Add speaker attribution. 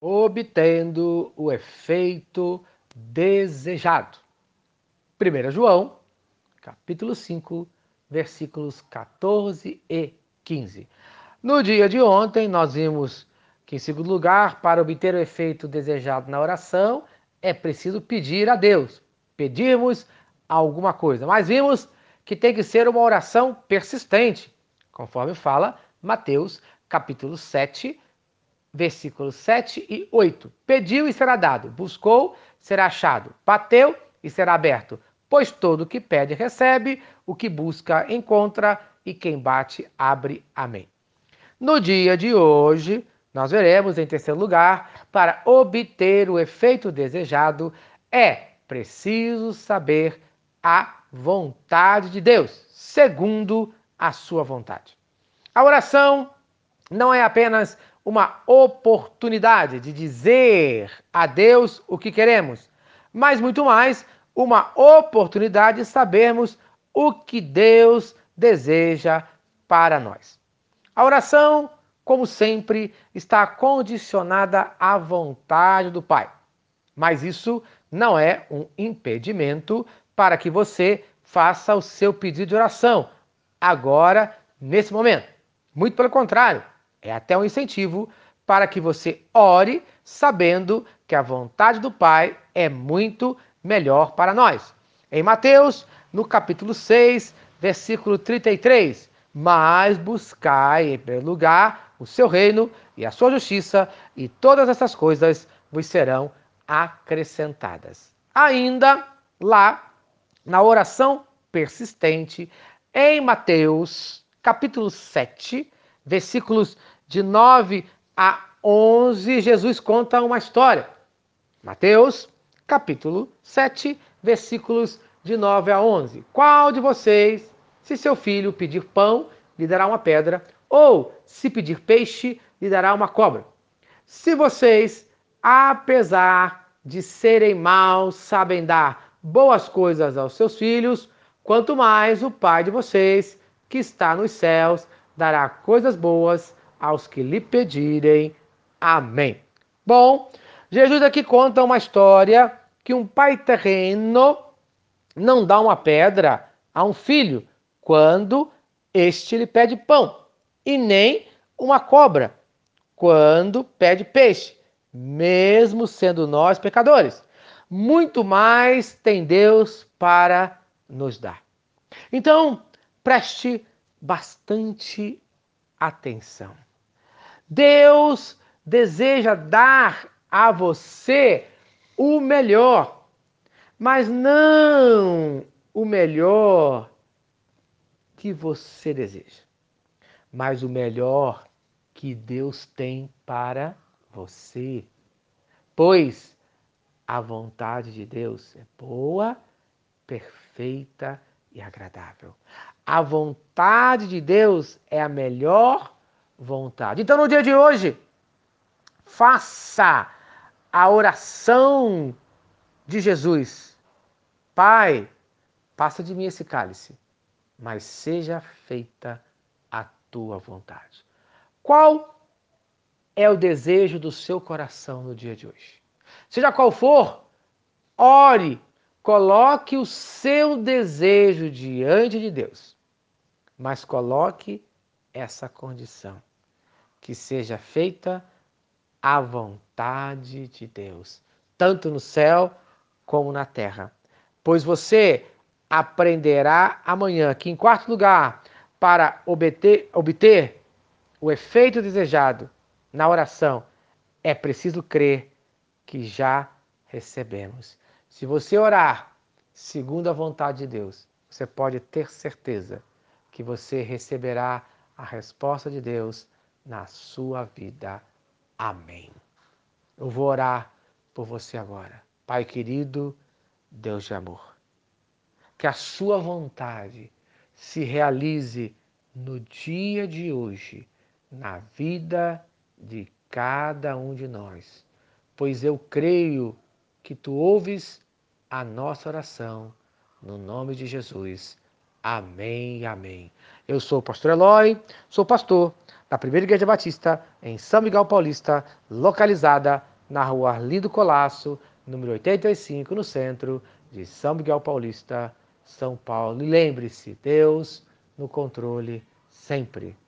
Speaker 1: obtendo o efeito desejado. 1 João, capítulo 5, versículos 14 e 15. No dia de ontem, nós vimos que, em segundo lugar, para obter o efeito desejado na oração, é preciso pedir a Deus, pedirmos alguma coisa. Mas vimos que tem que ser uma oração persistente, conforme fala Mateus, capítulo 7, versículos 7 e 8. Pediu e será dado, buscou, será achado, bateu e será aberto. Pois todo o que pede recebe, o que busca encontra, e quem bate abre. Amém. No dia de hoje, nós veremos, em terceiro lugar, para obter o efeito desejado, é preciso saber a vontade de Deus, segundo a sua vontade. A oração não é apenas uma oportunidade de dizer a Deus o que queremos, mas muito mais uma oportunidade de sabermos o que Deus deseja para nós. A oração, como sempre, está condicionada à vontade do Pai. Mas isso não é um impedimento para que você faça o seu pedido de oração agora, nesse momento. Muito pelo contrário, é até um incentivo para que você ore sabendo que a vontade do Pai é muito melhor para nós. Em Mateus, no capítulo 6, versículo 33, mas buscai em primeiro lugar o seu reino e a sua justiça, e todas essas coisas vos serão acrescentadas. Ainda lá, na oração persistente, em Mateus, capítulo 7, versículos de 9 a 11, Jesus conta uma história. Mateus, capítulo 7, versículos de 9 a 11. Qual de vocês, se seu filho pedir pão, lhe dará uma pedra, ou se pedir peixe, lhe dará uma cobra? Se vocês, apesar de serem maus, sabem dar boas coisas aos seus filhos, quanto mais o Pai de vocês, que está nos céus, dará coisas boas aos que lhe pedirem. Amém. Bom, Jesus aqui conta uma história que um pai terreno não dá uma pedra a um filho quando este lhe pede pão, e nem uma cobra quando pede peixe, mesmo sendo nós pecadores. Muito mais tem Deus para nos dar. Então, preste bastante atenção. Deus deseja dar a você o melhor, mas não o melhor que você deseja, mas o melhor que Deus tem para você. Pois a vontade de Deus é boa, perfeita e agradável. A vontade de Deus é a melhor vontade. Então, no dia de hoje, faça a oração de Jesus. Pai, passa de mim esse cálice, mas seja feita a tua vontade. Qual é o desejo do seu coração no dia de hoje? Seja qual for, ore, coloque o seu desejo diante de Deus, mas coloque essa condição que seja feita a vontade de Deus, tanto no céu como na terra. Pois você aprenderá amanhã que, em quarto lugar, para obter, obter o efeito desejado na oração, é preciso crer que já recebemos. Se você orar segundo a vontade de Deus, você pode ter certeza que você receberá a resposta de Deus na sua vida. Amém. Eu vou orar por você agora. Pai querido, Deus de amor, que a sua vontade se realize no dia de hoje, na vida de cada um de nós, pois eu creio que tu ouves a nossa oração, no nome de Jesus. Amém, amém. Eu sou o pastor Eloy, sou pastor da Primeira Igreja Batista em São Miguel Paulista, localizada na rua Arlindo Colasso, número 85, no centro de São Miguel Paulista, São Paulo. E lembre-se, Deus no controle sempre.